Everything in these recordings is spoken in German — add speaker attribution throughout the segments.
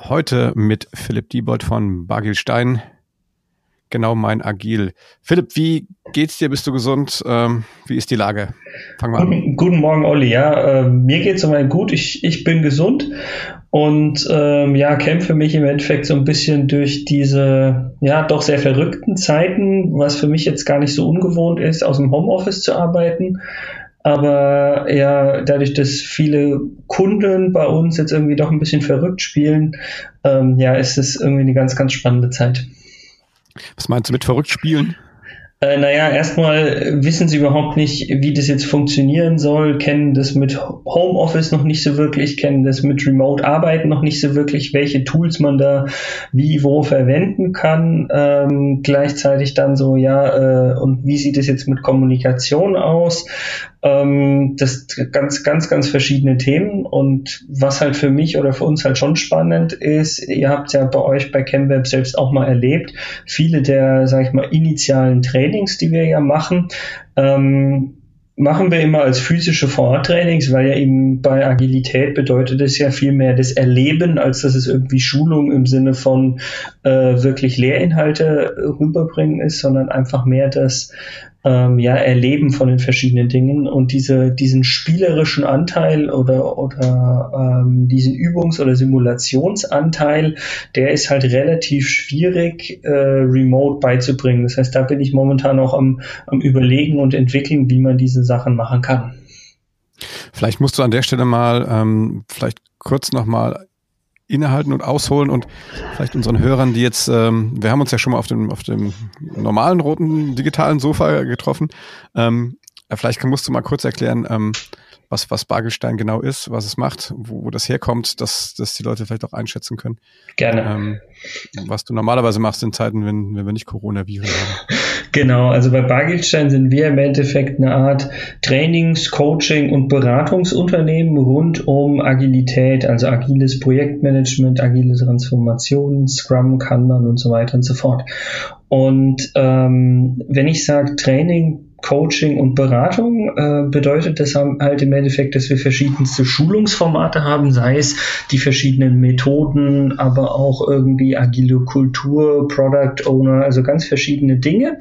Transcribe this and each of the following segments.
Speaker 1: Heute mit Philipp Diebold von Bagilstein. Genau mein Agil. Philipp, wie geht's dir? Bist du gesund? Ähm, wie ist die Lage?
Speaker 2: Fangen wir an. Guten, Morgen, Olli. Ja, äh, mir geht's soweit gut. Ich, ich bin gesund und ähm, ja, kämpfe mich im Endeffekt so ein bisschen durch diese ja doch sehr verrückten Zeiten, was für mich jetzt gar nicht so ungewohnt ist, aus dem Homeoffice zu arbeiten. Aber ja, dadurch, dass viele Kunden bei uns jetzt irgendwie doch ein bisschen verrückt spielen, ähm, ja, ist es irgendwie eine ganz, ganz spannende Zeit.
Speaker 1: Was meinst du mit verrückt spielen?
Speaker 2: Äh, naja, erstmal wissen sie überhaupt nicht, wie das jetzt funktionieren soll, kennen das mit Homeoffice noch nicht so wirklich, kennen das mit Remote-Arbeiten noch nicht so wirklich, welche Tools man da wie wo verwenden kann. Ähm, gleichzeitig dann so, ja, äh, und wie sieht es jetzt mit Kommunikation aus? Ähm, das ganz, ganz, ganz verschiedene Themen. Und was halt für mich oder für uns halt schon spannend ist, ihr habt ja bei euch bei ChemWeb selbst auch mal erlebt, viele der, sag ich mal, initialen Trainings, die wir ja machen, ähm, machen wir immer als physische Vortrainings, weil ja eben bei Agilität bedeutet es ja viel mehr das Erleben, als dass es irgendwie Schulung im Sinne von äh, wirklich Lehrinhalte rüberbringen ist, sondern einfach mehr das ähm, ja, Erleben von den verschiedenen Dingen und diese, diesen spielerischen Anteil oder, oder ähm, diesen Übungs- oder Simulationsanteil, der ist halt relativ schwierig äh, remote beizubringen. Das heißt, da bin ich momentan auch am, am Überlegen und entwickeln, wie man diese Sachen machen kann.
Speaker 1: Vielleicht musst du an der Stelle mal ähm, vielleicht kurz nochmal innehalten und ausholen und vielleicht unseren Hörern, die jetzt, ähm, wir haben uns ja schon mal auf dem, auf dem normalen roten digitalen Sofa getroffen. Ähm, vielleicht musst du mal kurz erklären, ähm, was, was Bargelstein genau ist, was es macht, wo, wo das herkommt, dass, dass die Leute vielleicht auch einschätzen können.
Speaker 2: Gerne. Ähm,
Speaker 1: was du normalerweise machst in Zeiten, wenn, wenn wir nicht Coronaviren haben.
Speaker 2: Genau, also bei Bargelstein sind wir im Endeffekt eine Art Trainings-, Coaching- und Beratungsunternehmen rund um Agilität, also agiles Projektmanagement, agile Transformation, Scrum, Kanban und so weiter und so fort. Und ähm, wenn ich sage Training, Coaching und Beratung äh, bedeutet das halt im Endeffekt, dass wir verschiedenste Schulungsformate haben, sei es die verschiedenen Methoden, aber auch irgendwie agile Kultur, Product Owner, also ganz verschiedene Dinge,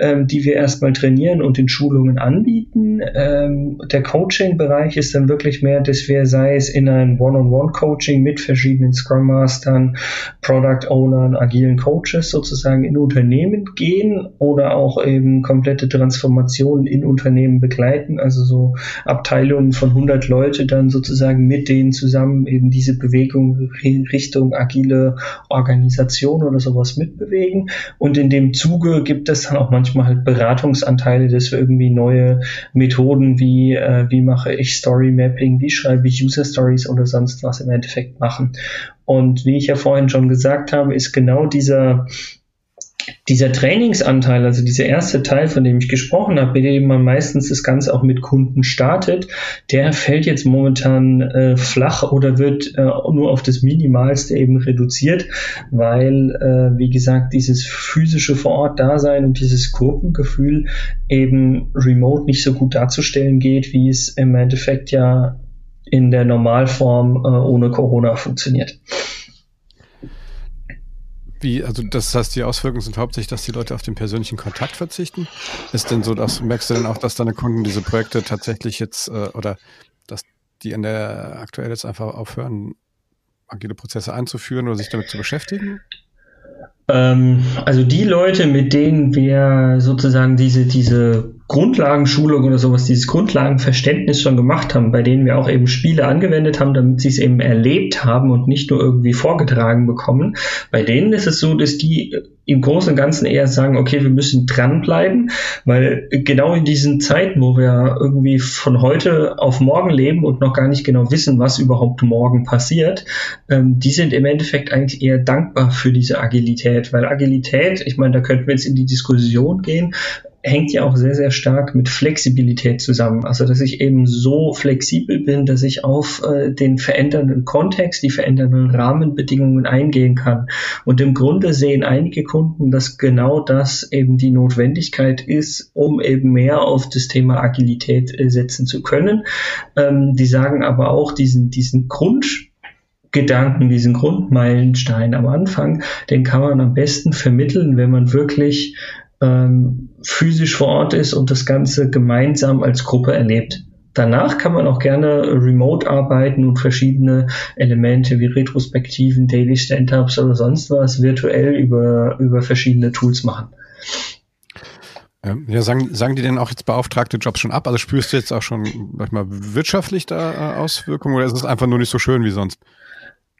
Speaker 2: ähm, die wir erstmal trainieren und in Schulungen anbieten. Ähm, der Coaching-Bereich ist dann wirklich mehr, dass wir, sei es in ein One-on-One-Coaching mit verschiedenen Scrum Mastern, Product Ownern, agilen Coaches sozusagen in Unternehmen gehen oder auch eben komplette Transformation Transformationen in Unternehmen begleiten, also so Abteilungen von 100 Leute dann sozusagen mit denen zusammen eben diese Bewegung Richtung agile Organisation oder sowas mitbewegen. Und in dem Zuge gibt es dann auch manchmal halt Beratungsanteile, dass wir irgendwie neue Methoden wie, äh, wie mache ich Story Mapping, wie schreibe ich User Stories oder sonst was im Endeffekt machen. Und wie ich ja vorhin schon gesagt habe, ist genau dieser dieser Trainingsanteil, also dieser erste Teil, von dem ich gesprochen habe, mit dem man meistens das Ganze auch mit Kunden startet, der fällt jetzt momentan äh, flach oder wird äh, nur auf das Minimalste eben reduziert, weil, äh, wie gesagt, dieses physische Vor-Ort-Dasein und dieses Gruppengefühl eben remote nicht so gut darzustellen geht, wie es im Endeffekt ja in der Normalform äh, ohne Corona funktioniert.
Speaker 1: Wie, also das heißt, die Auswirkungen sind hauptsächlich, dass die Leute auf den persönlichen Kontakt verzichten. Ist denn so, dass merkst du denn auch, dass deine Kunden diese Projekte tatsächlich jetzt äh, oder dass die in der aktuell jetzt einfach aufhören, agile Prozesse einzuführen oder sich damit zu beschäftigen?
Speaker 2: Ähm, also die Leute, mit denen wir sozusagen diese, diese Grundlagenschulung oder sowas, dieses Grundlagenverständnis schon gemacht haben, bei denen wir auch eben Spiele angewendet haben, damit sie es eben erlebt haben und nicht nur irgendwie vorgetragen bekommen. Bei denen ist es so, dass die im Großen und Ganzen eher sagen, okay, wir müssen dranbleiben, weil genau in diesen Zeiten, wo wir irgendwie von heute auf morgen leben und noch gar nicht genau wissen, was überhaupt morgen passiert, ähm, die sind im Endeffekt eigentlich eher dankbar für diese Agilität, weil Agilität, ich meine, da könnten wir jetzt in die Diskussion gehen, hängt ja auch sehr, sehr stark mit Flexibilität zusammen. Also, dass ich eben so flexibel bin, dass ich auf äh, den verändernden Kontext, die verändernden Rahmenbedingungen eingehen kann. Und im Grunde sehen einige Kunden, dass genau das eben die Notwendigkeit ist, um eben mehr auf das Thema Agilität äh, setzen zu können. Ähm, die sagen aber auch, diesen, diesen Grund, Gedanken, diesen Grundmeilenstein am Anfang, den kann man am besten vermitteln, wenn man wirklich ähm, physisch vor Ort ist und das Ganze gemeinsam als Gruppe erlebt. Danach kann man auch gerne remote arbeiten und verschiedene Elemente wie Retrospektiven, Daily Stand-Ups oder sonst was virtuell über, über verschiedene Tools machen.
Speaker 1: Ja, sagen, sagen die denn auch jetzt beauftragte Jobs schon ab? Also spürst du jetzt auch schon, sag ich mal, wirtschaftlich da äh, Auswirkungen oder ist es einfach nur nicht so schön wie sonst?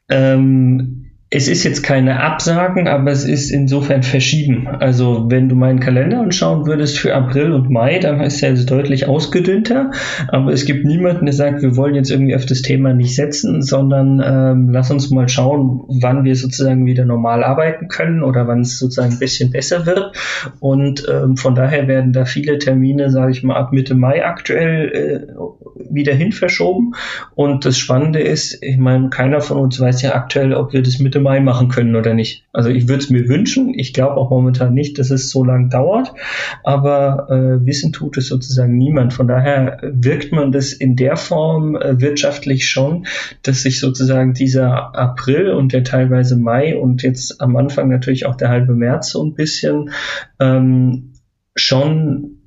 Speaker 2: Ähm, es ist jetzt keine Absagen, aber es ist insofern verschieben. Also wenn du meinen Kalender anschauen würdest für April und Mai, dann ist er also deutlich ausgedünnter. Aber es gibt niemanden, der sagt, wir wollen jetzt irgendwie auf das Thema nicht setzen, sondern ähm, lass uns mal schauen, wann wir sozusagen wieder normal arbeiten können oder wann es sozusagen ein bisschen besser wird. Und ähm, von daher werden da viele Termine, sage ich mal, ab Mitte Mai aktuell äh, wieder hin verschoben. Und das Spannende ist, ich meine, keiner von uns weiß ja aktuell, ob wir das Mitte Mai machen können oder nicht. Also ich würde es mir wünschen. Ich glaube auch momentan nicht, dass es so lang dauert, aber äh, wissen tut es sozusagen niemand. Von daher wirkt man das in der Form äh, wirtschaftlich schon, dass sich sozusagen dieser April und der teilweise Mai und jetzt am Anfang natürlich auch der halbe März so ein bisschen ähm, schon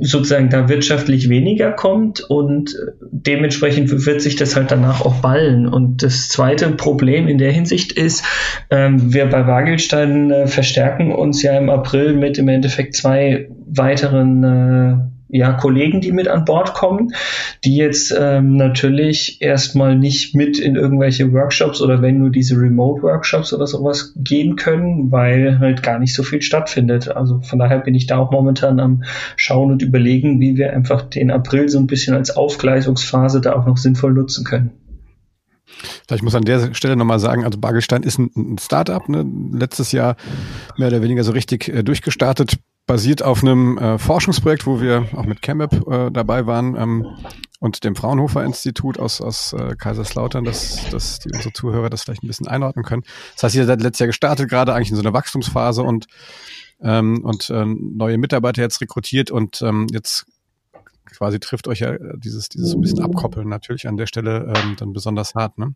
Speaker 2: sozusagen da wirtschaftlich weniger kommt und dementsprechend wird sich das halt danach auch ballen. Und das zweite Problem in der Hinsicht ist, ähm, wir bei Wagelstein äh, verstärken uns ja im April mit im Endeffekt zwei weiteren äh, ja, Kollegen, die mit an Bord kommen, die jetzt ähm, natürlich erstmal nicht mit in irgendwelche Workshops oder wenn nur diese Remote-Workshops oder sowas gehen können, weil halt gar nicht so viel stattfindet. Also von daher bin ich da auch momentan am Schauen und überlegen, wie wir einfach den April so ein bisschen als Aufgleisungsphase da auch noch sinnvoll nutzen können.
Speaker 1: Vielleicht muss an der Stelle nochmal sagen, also Bargelstein ist ein, ein Startup, ne? letztes Jahr mehr oder weniger so richtig äh, durchgestartet basiert auf einem äh, Forschungsprojekt, wo wir auch mit ChemApp äh, dabei waren ähm, und dem Fraunhofer Institut aus, aus äh, Kaiserslautern, dass, dass die unsere Zuhörer das vielleicht ein bisschen einordnen können. Das heißt, ihr seid letztes Jahr gestartet, gerade eigentlich in so einer Wachstumsphase und ähm, und ähm, neue Mitarbeiter jetzt rekrutiert und ähm, jetzt quasi trifft euch ja dieses, dieses so ein bisschen Abkoppeln natürlich an der Stelle ähm, dann besonders hart. Ne?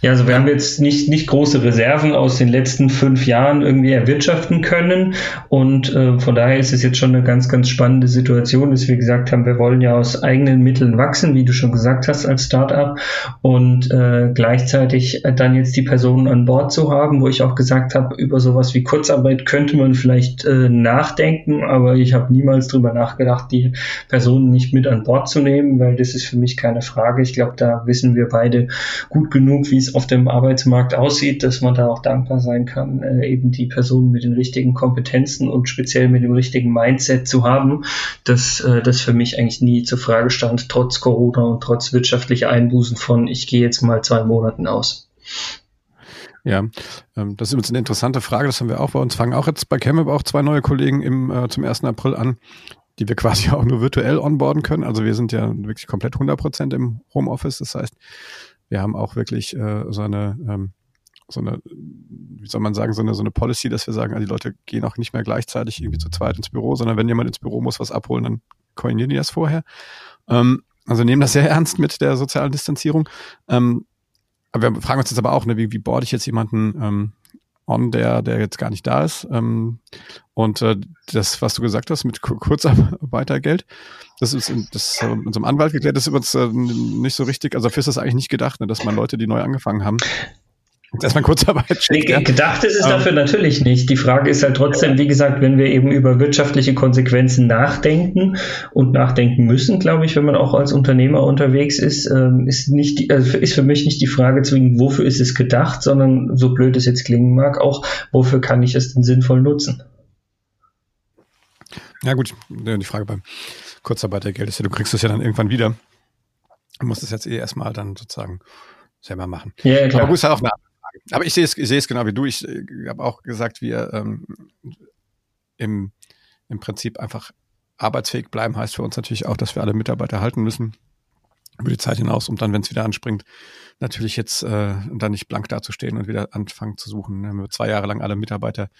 Speaker 2: Ja, also wir haben jetzt nicht, nicht große Reserven aus den letzten fünf Jahren irgendwie erwirtschaften können und äh, von daher ist es jetzt schon eine ganz, ganz spannende Situation, dass wir gesagt haben, wir wollen ja aus eigenen Mitteln wachsen, wie du schon gesagt hast, als Startup und äh, gleichzeitig dann jetzt die Personen an Bord zu haben, wo ich auch gesagt habe, über sowas wie Kurzarbeit könnte man vielleicht äh, nachdenken, aber ich habe niemals drüber nachgedacht, die Personen nicht mit an Bord zu nehmen, weil das ist für mich keine Frage. Ich glaube, da wissen wir beide gut genug, wie es auf dem Arbeitsmarkt aussieht, dass man da auch dankbar sein kann, äh, eben die Personen mit den richtigen Kompetenzen und speziell mit dem richtigen Mindset zu haben, dass äh, das für mich eigentlich nie zur Frage stand, trotz Corona und trotz wirtschaftlicher Einbußen von, ich gehe jetzt mal zwei Monaten aus.
Speaker 1: Ja, ähm, das ist übrigens eine interessante Frage. Das haben wir auch bei uns. Fangen auch jetzt bei ChemUp auch zwei neue Kollegen im, äh, zum 1. April an, die wir quasi auch nur virtuell onboarden können. Also wir sind ja wirklich komplett 100 Prozent im Homeoffice. Das heißt, wir haben auch wirklich äh, so eine ähm, so eine, wie soll man sagen, so eine, so eine Policy, dass wir sagen, also die Leute gehen auch nicht mehr gleichzeitig irgendwie zu zweit ins Büro, sondern wenn jemand ins Büro muss was abholen, dann koordinieren die das vorher. Ähm, also nehmen das sehr ernst mit der sozialen Distanzierung. Ähm, aber wir fragen uns jetzt aber auch, ne, wie, wie board ich jetzt jemanden ähm, on, der, der jetzt gar nicht da ist. Ähm, und äh, das, was du gesagt hast mit Kurzarbeitergeld, das ist in, das, äh, in so einem Anwalt geklärt, das ist übrigens äh, nicht so richtig, also dafür ist das eigentlich nicht gedacht, ne, dass man Leute, die neu angefangen haben, man Kurzarbeit
Speaker 2: schickt. Ja. Gedacht ist es um. dafür natürlich nicht. Die Frage ist halt trotzdem, wie gesagt, wenn wir eben über wirtschaftliche Konsequenzen nachdenken und nachdenken müssen, glaube ich, wenn man auch als Unternehmer unterwegs ist, ähm, ist nicht die, also ist für mich nicht die Frage zwingend, wofür ist es gedacht, sondern so blöd es jetzt klingen mag, auch wofür kann ich es denn sinnvoll nutzen.
Speaker 1: Ja gut, die Frage beim Kurzarbeitergeld ist ja, du kriegst es ja dann irgendwann wieder. Du musst es jetzt eh erstmal dann sozusagen selber machen. Ja, klar. Aber gut, ist halt auch eine Frage. Aber ich sehe es, ich sehe es genau wie du. Ich äh, habe auch gesagt, wir ähm, im, im Prinzip einfach arbeitsfähig bleiben, heißt für uns natürlich auch, dass wir alle Mitarbeiter halten müssen über die Zeit hinaus, um dann, wenn es wieder anspringt, natürlich jetzt äh, dann nicht blank dazustehen und wieder anfangen zu suchen. Wir haben zwei Jahre lang alle Mitarbeiter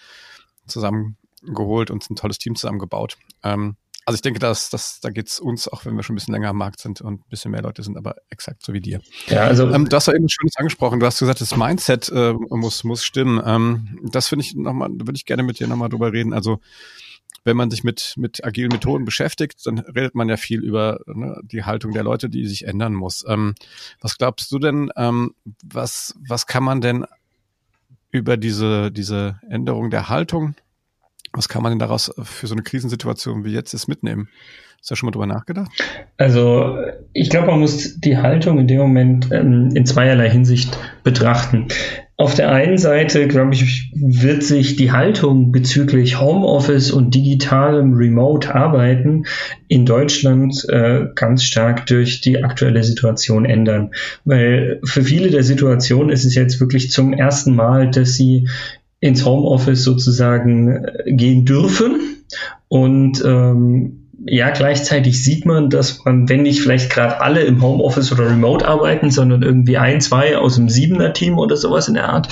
Speaker 1: zusammengeholt und ein tolles Team zusammengebaut. Ähm, also ich denke, dass, dass da geht's uns, auch wenn wir schon ein bisschen länger am Markt sind und ein bisschen mehr Leute sind, aber exakt so wie dir. Ja, also ähm, du hast ja eben Schönes angesprochen. Du hast gesagt, das Mindset äh, muss muss stimmen. Ähm, das finde ich nochmal, da würde ich gerne mit dir nochmal drüber reden. Also wenn man sich mit mit agilen Methoden beschäftigt, dann redet man ja viel über ne, die Haltung der Leute, die sich ändern muss. Ähm, was glaubst du denn? Ähm, was was kann man denn über diese diese Änderung der Haltung was kann man denn daraus für so eine Krisensituation wie jetzt ist mitnehmen? Hast du da schon mal drüber nachgedacht?
Speaker 2: Also ich glaube, man muss die Haltung in dem Moment ähm, in zweierlei Hinsicht betrachten. Auf der einen Seite, glaube ich, wird sich die Haltung bezüglich Homeoffice und digitalem Remote-Arbeiten in Deutschland äh, ganz stark durch die aktuelle Situation ändern. Weil für viele der Situationen ist es jetzt wirklich zum ersten Mal, dass sie ins Homeoffice sozusagen äh, gehen dürfen. Und ähm, ja, gleichzeitig sieht man, dass man, wenn nicht vielleicht gerade alle im Homeoffice oder Remote arbeiten, sondern irgendwie ein, zwei aus dem Siebener-Team oder sowas in der Art,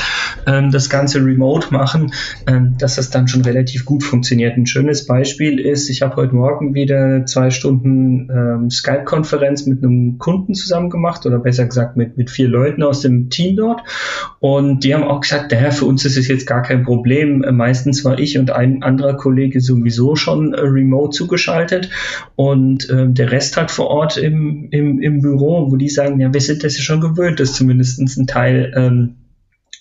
Speaker 2: ähm, das Ganze remote machen, ähm, dass das dann schon relativ gut funktioniert. Ein schönes Beispiel ist, ich habe heute Morgen wieder zwei Stunden ähm, Skype-Konferenz mit einem Kunden zusammen gemacht oder besser gesagt mit, mit vier Leuten aus dem Team dort. Und die haben auch gesagt, naja, für uns ist es jetzt gar kein Problem. Meistens war ich und ein anderer Kollege sowieso schon äh, remote zugeschaltet arbeitet und äh, der Rest halt vor Ort im, im, im Büro, wo die sagen, ja, wir sind das ja schon gewöhnt, dass zumindest ein Teil ähm,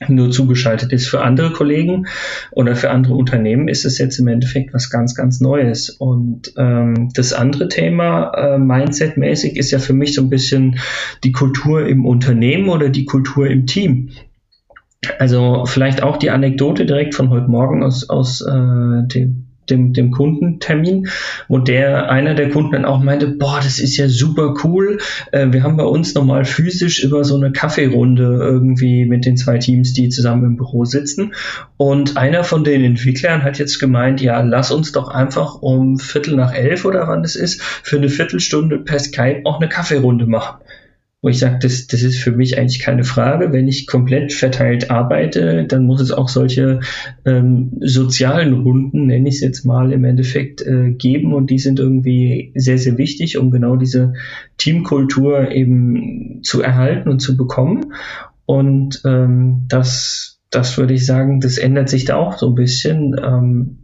Speaker 2: nur zugeschaltet ist. Für andere Kollegen oder für andere Unternehmen ist es jetzt im Endeffekt was ganz, ganz Neues. Und ähm, das andere Thema, äh, Mindset-mäßig, ist ja für mich so ein bisschen die Kultur im Unternehmen oder die Kultur im Team. Also vielleicht auch die Anekdote direkt von heute Morgen aus, aus äh, dem dem, dem Kundentermin, wo der einer der Kunden dann auch meinte, boah, das ist ja super cool. Äh, wir haben bei uns nochmal physisch über so eine Kaffeerunde irgendwie mit den zwei Teams, die zusammen im Büro sitzen. Und einer von den Entwicklern hat jetzt gemeint, ja, lass uns doch einfach um Viertel nach elf oder wann es ist, für eine Viertelstunde per Skype auch eine Kaffeerunde machen wo ich sage, das, das ist für mich eigentlich keine Frage. Wenn ich komplett verteilt arbeite, dann muss es auch solche ähm, sozialen Runden, nenne ich es jetzt mal, im Endeffekt äh, geben und die sind irgendwie sehr, sehr wichtig, um genau diese Teamkultur eben zu erhalten und zu bekommen. Und ähm, das, das würde ich sagen, das ändert sich da auch so ein bisschen. Ähm,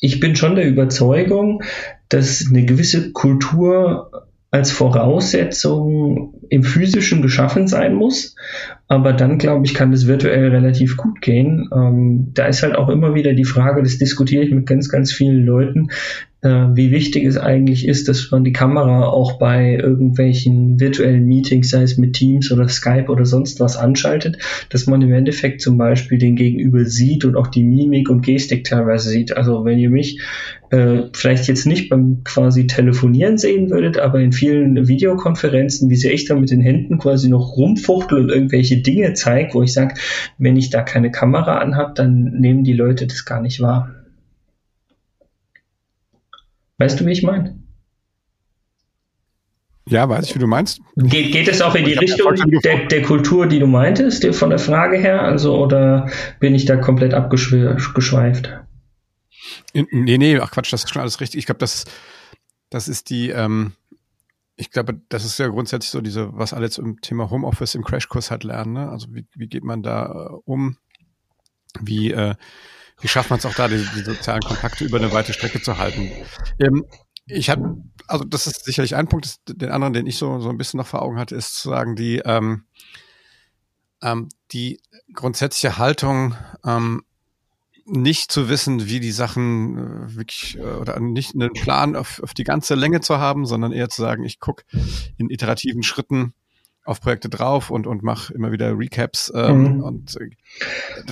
Speaker 2: ich bin schon der Überzeugung, dass eine gewisse Kultur als Voraussetzung im physischen geschaffen sein muss. Aber dann, glaube ich, kann das virtuell relativ gut gehen. Ähm, da ist halt auch immer wieder die Frage, das diskutiere ich mit ganz, ganz vielen Leuten, äh, wie wichtig es eigentlich ist, dass man die Kamera auch bei irgendwelchen virtuellen Meetings, sei es mit Teams oder Skype oder sonst was anschaltet, dass man im Endeffekt zum Beispiel den Gegenüber sieht und auch die Mimik und Gestik teilweise sieht. Also wenn ihr mich äh, vielleicht jetzt nicht beim quasi Telefonieren sehen würdet, aber in vielen Videokonferenzen, wie sehr ich da mit den Händen quasi noch rumfuchtel und irgendwelche Dinge zeige, wo ich sage, wenn ich da keine Kamera anhab, dann nehmen die Leute das gar nicht wahr. Weißt du, wie ich meine?
Speaker 1: Ja, weiß ich, wie du meinst.
Speaker 2: Geht, geht es auch in die Richtung der, der, Kultur, die du meintest, von der Frage her? Also, oder bin ich da komplett abgeschweift?
Speaker 1: Nee, nee, ach Quatsch, das ist schon alles richtig. Ich glaube, das, das ist die, ähm, ich glaube, das ist ja grundsätzlich so diese, was alle zum Thema Homeoffice im Crashkurs halt lernen. Ne? Also wie, wie geht man da äh, um? Wie, äh, wie schafft man es auch da, die, die, sozialen Kontakte über eine weite Strecke zu halten? Ähm, ich habe, also das ist sicherlich ein Punkt. Den anderen, den ich so so ein bisschen noch vor Augen hatte, ist zu sagen, die ähm, ähm, die grundsätzliche Haltung, ähm, nicht zu wissen, wie die Sachen äh, wirklich äh, oder nicht einen Plan auf, auf die ganze Länge zu haben, sondern eher zu sagen, ich gucke in iterativen Schritten auf Projekte drauf und, und mache immer wieder Recaps. Ähm, mhm. Und äh,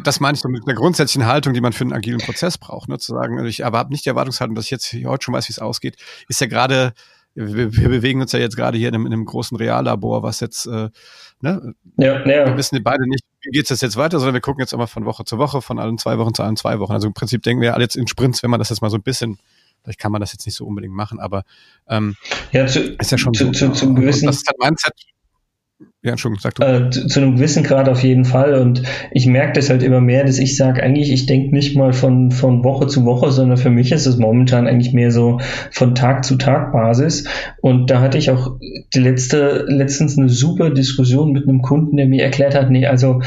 Speaker 1: das meine ich so mit der grundsätzlichen Haltung, die man für einen agilen Prozess braucht. Ne? Zu sagen, ich aber habe nicht die Erwartungshaltung, dass ich jetzt heute schon weiß, wie es ausgeht, ist ja gerade wir, wir bewegen uns ja jetzt gerade hier in einem, in einem großen Reallabor, was jetzt, äh, ne? Ja, ja. Wir wissen beide nicht, wie geht es jetzt weiter, sondern wir gucken jetzt immer von Woche zu Woche, von allen zwei Wochen zu allen zwei Wochen. Also im Prinzip denken wir alle jetzt in Sprints, wenn man das jetzt mal so ein bisschen Vielleicht kann man das jetzt nicht so unbedingt machen, aber ähm,
Speaker 2: ja, zu, ist ja schon zu, so. Zu, zum gewissen, das ist ein Mindset, ja, Entschuldigung, sag du. Äh, zu, zu, einem gewissen Grad auf jeden Fall. Und ich merke das halt immer mehr, dass ich sage, eigentlich, ich denke nicht mal von, von Woche zu Woche, sondern für mich ist es momentan eigentlich mehr so von Tag zu Tag Basis. Und da hatte ich auch die letzte, letztens eine super Diskussion mit einem Kunden, der mir erklärt hat, nee, also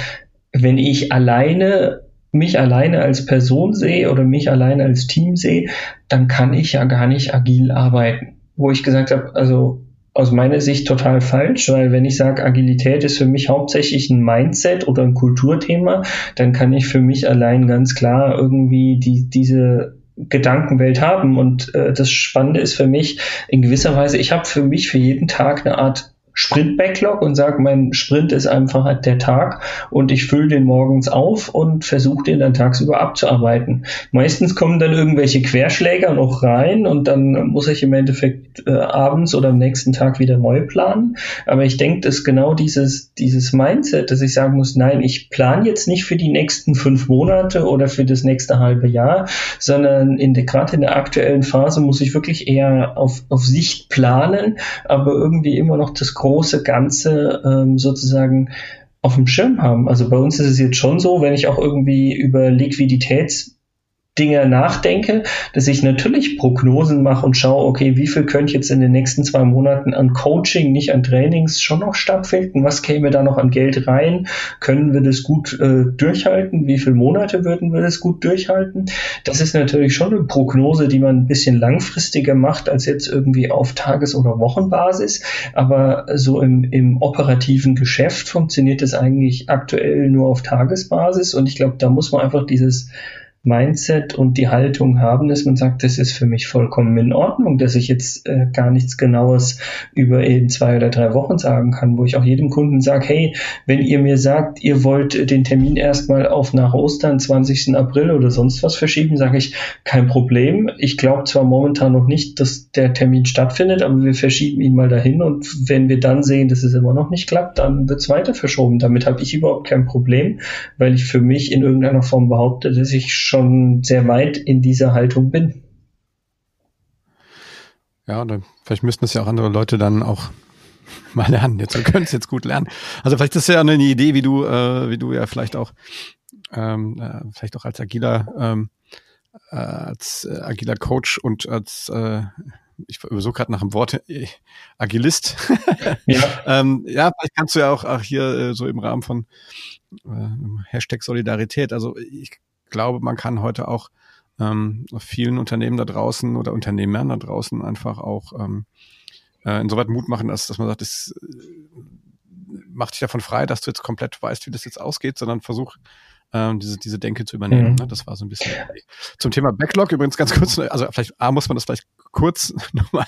Speaker 2: wenn ich alleine mich alleine als Person sehe oder mich alleine als Team sehe, dann kann ich ja gar nicht agil arbeiten. Wo ich gesagt habe, also aus meiner Sicht total falsch, weil wenn ich sage, Agilität ist für mich hauptsächlich ein Mindset oder ein Kulturthema, dann kann ich für mich allein ganz klar irgendwie die, diese Gedankenwelt haben. Und äh, das Spannende ist für mich in gewisser Weise, ich habe für mich für jeden Tag eine Art Sprint-Backlog und sage, mein Sprint ist einfach der Tag und ich fülle den morgens auf und versuche den dann tagsüber abzuarbeiten. Meistens kommen dann irgendwelche Querschläger noch rein und dann muss ich im Endeffekt äh, abends oder am nächsten Tag wieder neu planen. Aber ich denke, dass genau dieses, dieses Mindset, dass ich sagen muss, nein, ich plane jetzt nicht für die nächsten fünf Monate oder für das nächste halbe Jahr, sondern in der, gerade in der aktuellen Phase muss ich wirklich eher auf, auf Sicht planen, aber irgendwie immer noch das große Ganze ähm, sozusagen auf dem Schirm haben. Also bei uns ist es jetzt schon so, wenn ich auch irgendwie über Liquiditäts Dinge nachdenke, dass ich natürlich Prognosen mache und schaue, okay, wie viel könnte jetzt in den nächsten zwei Monaten an Coaching, nicht an Trainings, schon noch stattfinden? Was käme da noch an Geld rein? Können wir das gut äh, durchhalten? Wie viele Monate würden wir das gut durchhalten? Das ist natürlich schon eine Prognose, die man ein bisschen langfristiger macht als jetzt irgendwie auf Tages- oder Wochenbasis. Aber so im, im operativen Geschäft funktioniert das eigentlich aktuell nur auf Tagesbasis. Und ich glaube, da muss man einfach dieses Mindset und die Haltung haben, dass man sagt, das ist für mich vollkommen in Ordnung, dass ich jetzt äh, gar nichts Genaues über eben zwei oder drei Wochen sagen kann, wo ich auch jedem Kunden sage, hey, wenn ihr mir sagt, ihr wollt den Termin erstmal auf nach Ostern, 20. April oder sonst was verschieben, sage ich, kein Problem. Ich glaube zwar momentan noch nicht, dass der Termin stattfindet, aber wir verschieben ihn mal dahin und wenn wir dann sehen, dass es immer noch nicht klappt, dann wird es weiter verschoben. Damit habe ich überhaupt kein Problem, weil ich für mich in irgendeiner Form behaupte, dass ich schon sehr weit in dieser Haltung bin.
Speaker 1: Ja, oder vielleicht müssten es ja auch andere Leute dann auch mal lernen. Jetzt, wir können es jetzt gut lernen. Also vielleicht ist ja eine Idee, wie du, äh, wie du ja vielleicht auch, ähm, äh, vielleicht auch als agiler, ähm, äh, als äh, agiler Coach und als äh, ich so gerade nach dem Wort äh, Agilist. ja. ähm, ja, vielleicht kannst du ja auch, auch hier äh, so im Rahmen von äh, Hashtag Solidarität. Also ich glaube, man kann heute auch ähm, vielen Unternehmen da draußen oder Unternehmern da draußen einfach auch ähm, äh, insoweit Mut machen, dass, dass man sagt, es äh, macht dich davon frei, dass du jetzt komplett weißt, wie das jetzt ausgeht, sondern versuch ähm, diese, diese Denke zu übernehmen. Mhm. Ne? Das war so ein bisschen zum Thema Backlog übrigens ganz kurz, also vielleicht A, muss man das vielleicht kurz nochmal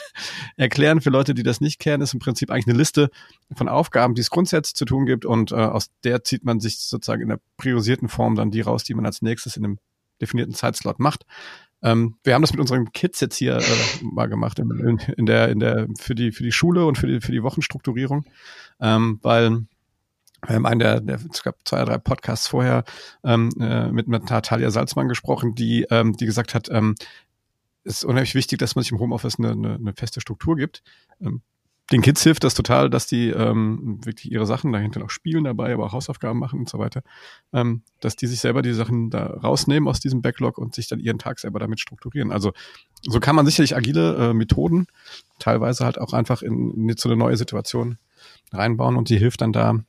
Speaker 1: erklären für Leute, die das nicht kennen, ist im Prinzip eigentlich eine Liste von Aufgaben, die es grundsätzlich zu tun gibt und äh, aus der zieht man sich sozusagen in der priorisierten Form dann die raus, die man als nächstes in einem definierten Zeitslot macht. Ähm, wir haben das mit unseren Kids jetzt hier äh, mal gemacht in, in, der in der für die für die Schule und für die für die Wochenstrukturierung, ähm, weil wir haben einen der, der es gab zwei, drei Podcasts vorher ähm, äh, mit, mit Natalia Salzmann gesprochen, die, ähm, die gesagt hat, ähm, ist unheimlich wichtig, dass man sich im Homeoffice eine, eine, eine feste Struktur gibt. Ähm, den Kids hilft das total, dass die ähm, wirklich ihre Sachen dahinter noch spielen dabei, aber auch Hausaufgaben machen und so weiter, ähm, dass die sich selber die Sachen da rausnehmen aus diesem Backlog und sich dann ihren Tag selber damit strukturieren. Also so kann man sicherlich agile äh, Methoden teilweise halt auch einfach in, in so eine neue Situation reinbauen und die hilft dann da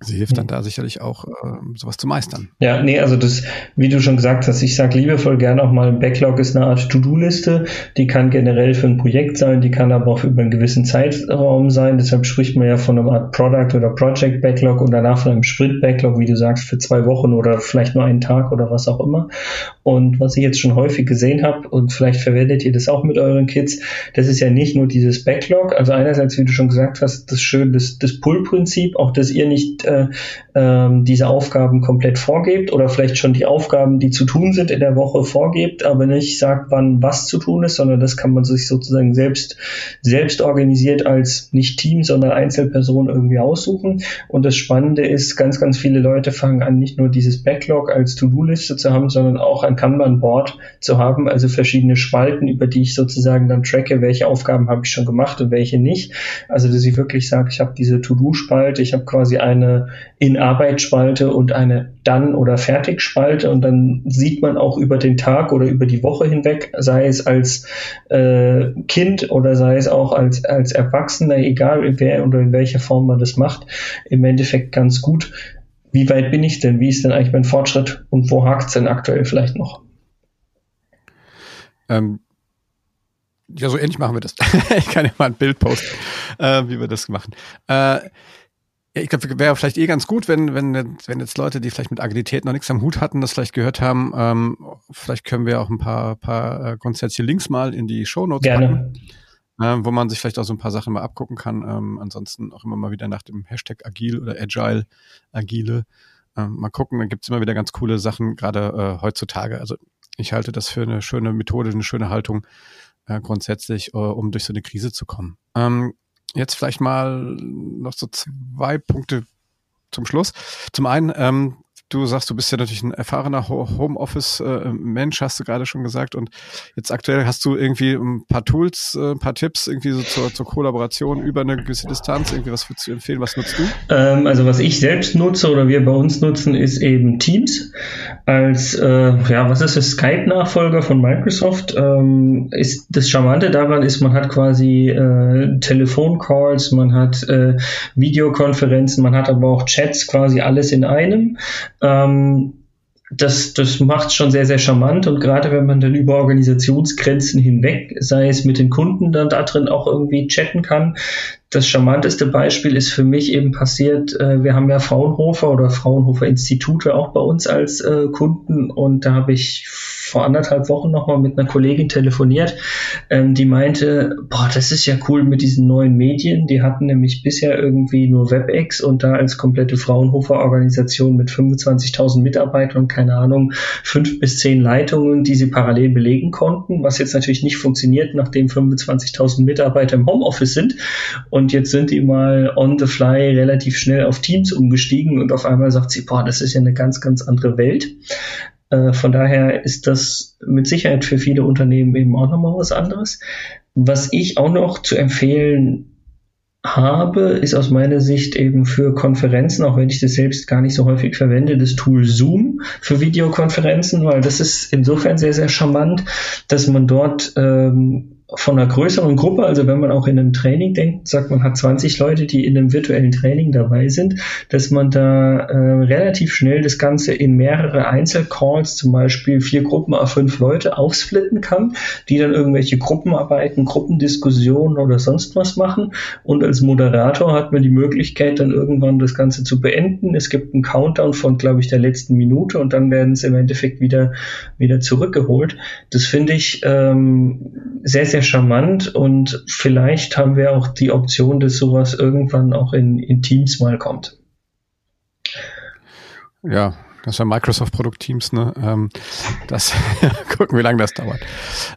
Speaker 1: Sie hilft dann da sicherlich auch, äh, sowas zu meistern.
Speaker 2: Ja, nee, also das, wie du schon gesagt hast, ich sage liebevoll gerne auch mal, Backlog ist eine Art To-Do-Liste, die kann generell für ein Projekt sein, die kann aber auch über einen gewissen Zeitraum sein, deshalb spricht man ja von einer Art Product oder Project Backlog und danach von einem Sprint Backlog, wie du sagst, für zwei Wochen oder vielleicht nur einen Tag oder was auch immer. Und was ich jetzt schon häufig gesehen habe, und vielleicht verwendet ihr das auch mit euren Kids, das ist ja nicht nur dieses Backlog, also einerseits, wie du schon gesagt hast, das schön, das, das Pull-Prinzip, auch dass ihr nicht äh, ähm, diese Aufgaben komplett vorgebt oder vielleicht schon die Aufgaben, die zu tun sind in der Woche vorgebt, aber nicht sagt, wann was zu tun ist, sondern das kann man sich sozusagen selbst, selbst organisiert als nicht Team, sondern Einzelperson irgendwie aussuchen. Und das Spannende ist, ganz, ganz viele Leute fangen an, nicht nur dieses Backlog als To-Do-Liste zu haben, sondern auch ein Kanban-Board zu haben, also verschiedene Spalten, über die ich sozusagen dann tracke, welche Aufgaben habe ich schon gemacht und welche nicht. Also dass ich wirklich sage, ich habe diese To-Do-Spalte, ich habe quasi eine in Arbeitsspalte und eine dann oder fertig Spalte und dann sieht man auch über den Tag oder über die Woche hinweg, sei es als äh, Kind oder sei es auch als, als Erwachsener, egal wer oder in welcher Form man das macht, im Endeffekt ganz gut. Wie weit bin ich denn? Wie ist denn eigentlich mein Fortschritt und wo hakt es denn aktuell vielleicht noch?
Speaker 1: Ähm, ja, so ähnlich machen wir das. ich kann ja mal ein Bild posten, äh, wie wir das machen. Äh, ja, ich glaube, wäre vielleicht eh ganz gut, wenn, wenn, wenn jetzt Leute, die vielleicht mit Agilität noch nichts am Hut hatten, das vielleicht gehört haben. Ähm, vielleicht können wir auch ein paar, paar äh, grundsätzliche Links mal in die Show Notes
Speaker 2: Gerne.
Speaker 1: packen, äh, wo man sich vielleicht auch so ein paar Sachen mal abgucken kann. Ähm, ansonsten auch immer mal wieder nach dem Hashtag Agil oder Agile, Agile. Ähm, mal gucken, da gibt's immer wieder ganz coole Sachen, gerade äh, heutzutage. Also ich halte das für eine schöne Methode, eine schöne Haltung äh, grundsätzlich, äh, um durch so eine Krise zu kommen. Ähm, jetzt vielleicht mal noch so zwei Punkte zum Schluss. Zum einen, ähm, Du sagst, du bist ja natürlich ein erfahrener Homeoffice-Mensch, hast du gerade schon gesagt. Und jetzt aktuell hast du irgendwie ein paar Tools, äh, ein paar Tipps irgendwie so zur, zur Kollaboration über eine gewisse Distanz. Irgendwie was würdest du empfehlen? Was nutzt du?
Speaker 2: Ähm, also was ich selbst nutze oder wir bei uns nutzen, ist eben Teams als, äh, ja, was ist das, Skype-Nachfolger von Microsoft. Ähm, ist das Charmante daran ist, man hat quasi äh, Telefoncalls, man hat äh, Videokonferenzen, man hat aber auch Chats, quasi alles in einem. Ähm, das, das macht es schon sehr, sehr charmant und gerade wenn man dann über Organisationsgrenzen hinweg, sei es mit den Kunden dann da drin auch irgendwie chatten kann. Das charmanteste Beispiel ist für mich eben passiert, äh, wir haben ja Fraunhofer oder Fraunhofer Institute auch bei uns als äh, Kunden und da habe ich vor anderthalb Wochen nochmal mit einer Kollegin telefoniert, ähm, die meinte, boah, das ist ja cool mit diesen neuen Medien. Die hatten nämlich bisher irgendwie nur WebEx und da als komplette Fraunhofer-Organisation mit 25.000 Mitarbeitern, keine Ahnung, fünf bis zehn Leitungen, die sie parallel belegen konnten, was jetzt natürlich nicht funktioniert, nachdem 25.000 Mitarbeiter im Homeoffice sind. Und jetzt sind die mal on the fly relativ schnell auf Teams umgestiegen und auf einmal sagt sie, boah, das ist ja eine ganz, ganz andere Welt. Äh, von daher ist das mit Sicherheit für viele Unternehmen eben auch nochmal was anderes. Was ich auch noch zu empfehlen habe, ist aus meiner Sicht eben für Konferenzen, auch wenn ich das selbst gar nicht so häufig verwende, das Tool Zoom für Videokonferenzen, weil das ist insofern sehr, sehr charmant, dass man dort ähm, von einer größeren Gruppe, also wenn man auch in einem Training denkt, sagt man hat 20 Leute, die in einem virtuellen Training dabei sind, dass man da äh, relativ schnell das Ganze in mehrere Einzelcalls, zum Beispiel vier Gruppen auf fünf Leute, aufsplitten kann, die dann irgendwelche Gruppenarbeiten, Gruppendiskussionen oder sonst was machen. Und als Moderator hat man die Möglichkeit, dann irgendwann das Ganze zu beenden. Es gibt einen Countdown von, glaube ich, der letzten Minute und dann werden sie im Endeffekt wieder, wieder zurückgeholt. Das finde ich ähm, sehr, sehr sehr charmant und vielleicht haben wir auch die Option, dass sowas irgendwann auch in, in Teams mal kommt.
Speaker 1: Ja, das war Microsoft-Produkt Teams, ne? Ähm, das gucken, wie lange das dauert.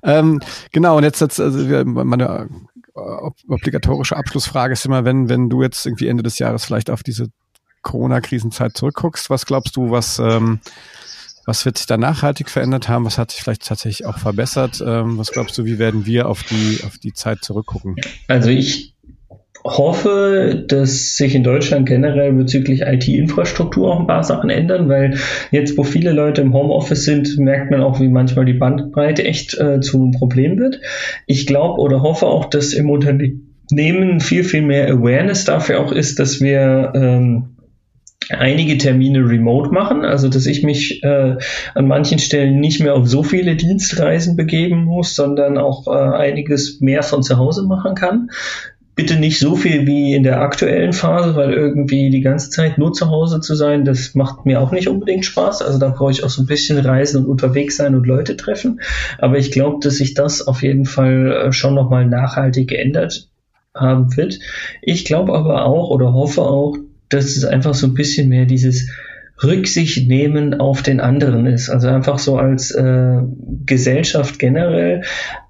Speaker 1: Ähm, genau, und jetzt, jetzt also meine obligatorische Abschlussfrage ist immer, wenn, wenn du jetzt irgendwie Ende des Jahres vielleicht auf diese Corona-Krisenzeit zurückguckst, was glaubst du, was ähm, was wird sich da nachhaltig verändert haben? Was hat sich vielleicht tatsächlich auch verbessert? Ähm, was glaubst du, wie werden wir auf die, auf die Zeit zurückgucken?
Speaker 2: Also ich hoffe, dass sich in Deutschland generell bezüglich IT-Infrastruktur auch ein paar Sachen ändern, weil jetzt, wo viele Leute im Homeoffice sind, merkt man auch, wie manchmal die Bandbreite echt äh, zu einem Problem wird. Ich glaube oder hoffe auch, dass im Unternehmen viel, viel mehr Awareness dafür auch ist, dass wir ähm, einige Termine remote machen, also dass ich mich äh, an manchen Stellen nicht mehr auf so viele Dienstreisen begeben muss, sondern auch äh, einiges mehr von zu Hause machen kann. Bitte nicht so viel wie in der aktuellen Phase, weil irgendwie die ganze Zeit nur zu Hause zu sein, das macht mir auch nicht unbedingt Spaß. Also da brauche ich auch so ein bisschen reisen und unterwegs sein und Leute treffen. Aber ich glaube, dass sich das auf jeden Fall äh, schon nochmal nachhaltig geändert haben wird. Ich glaube aber auch oder hoffe auch, dass es einfach so ein bisschen mehr dieses Rücksicht nehmen auf den anderen ist. Also einfach so als äh, Gesellschaft generell.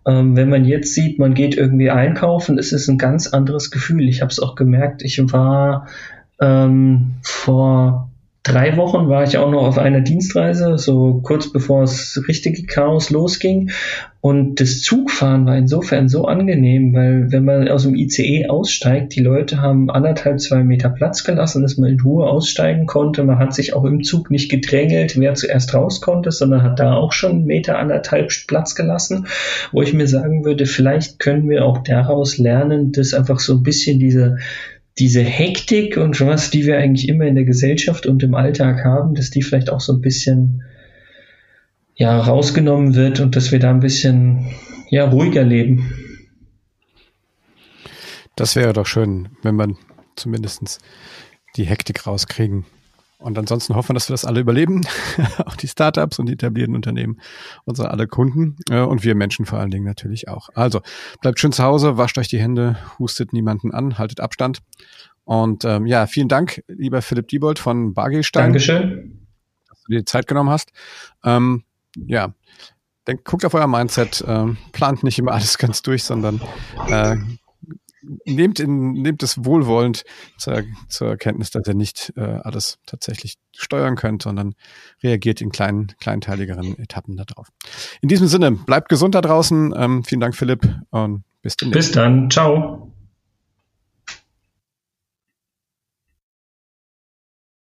Speaker 2: Ähm, wenn man jetzt sieht, man geht irgendwie einkaufen, ist es ein ganz anderes Gefühl. Ich habe es auch gemerkt. Ich war ähm, vor drei Wochen war ich auch noch auf einer Dienstreise, so kurz bevor das richtige Chaos losging. Und das Zugfahren war insofern so angenehm, weil wenn man aus dem ICE aussteigt, die Leute haben anderthalb, zwei Meter Platz gelassen, dass man in Ruhe aussteigen konnte. Man hat sich auch im Zug nicht gedrängelt, wer zuerst raus konnte, sondern hat da auch schon einen Meter, anderthalb Platz gelassen, wo ich mir sagen würde, vielleicht können wir auch daraus lernen, dass einfach so ein bisschen diese diese Hektik und was, die wir eigentlich immer in der Gesellschaft und im Alltag haben, dass die vielleicht auch so ein bisschen ja, rausgenommen wird und dass wir da ein bisschen ja, ruhiger leben.
Speaker 1: Das wäre doch schön, wenn man zumindest die Hektik rauskriegen. Und ansonsten hoffen wir, dass wir das alle überleben. auch die Startups und die etablierten Unternehmen, unsere alle Kunden äh, und wir Menschen vor allen Dingen natürlich auch. Also bleibt schön zu Hause, wascht euch die Hände, hustet niemanden an, haltet Abstand. Und ähm, ja, vielen Dank, lieber Philipp Diebold von Bargelstein.
Speaker 2: Dankeschön.
Speaker 1: Dass du dir Zeit genommen hast. Ähm, ja, denkt, guckt auf euer Mindset, ähm, plant nicht immer alles ganz durch, sondern äh, nehmt, in, nehmt es wohlwollend zur, zur Erkenntnis, dass ihr nicht äh, alles tatsächlich steuern könnt, sondern reagiert in kleinen, kleinteiligeren Etappen darauf. In diesem Sinne, bleibt gesund da draußen. Ähm, vielen Dank, Philipp, und bis demnächst.
Speaker 2: Bis dann. Ciao.